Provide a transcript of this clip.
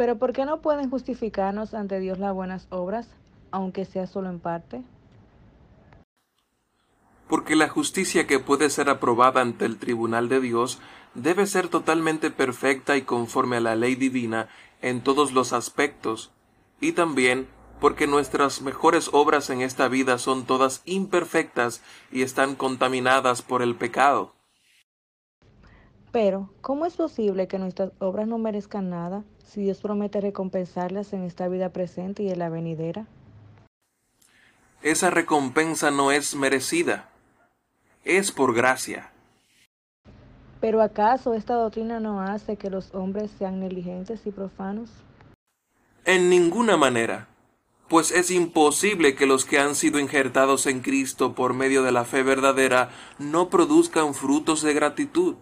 Pero ¿por qué no pueden justificarnos ante Dios las buenas obras, aunque sea solo en parte? Porque la justicia que puede ser aprobada ante el tribunal de Dios debe ser totalmente perfecta y conforme a la ley divina en todos los aspectos, y también porque nuestras mejores obras en esta vida son todas imperfectas y están contaminadas por el pecado. Pero, ¿cómo es posible que nuestras obras no merezcan nada si Dios promete recompensarlas en esta vida presente y en la venidera? Esa recompensa no es merecida, es por gracia. Pero ¿acaso esta doctrina no hace que los hombres sean negligentes y profanos? En ninguna manera pues es imposible que los que han sido injertados en Cristo por medio de la fe verdadera no produzcan frutos de gratitud.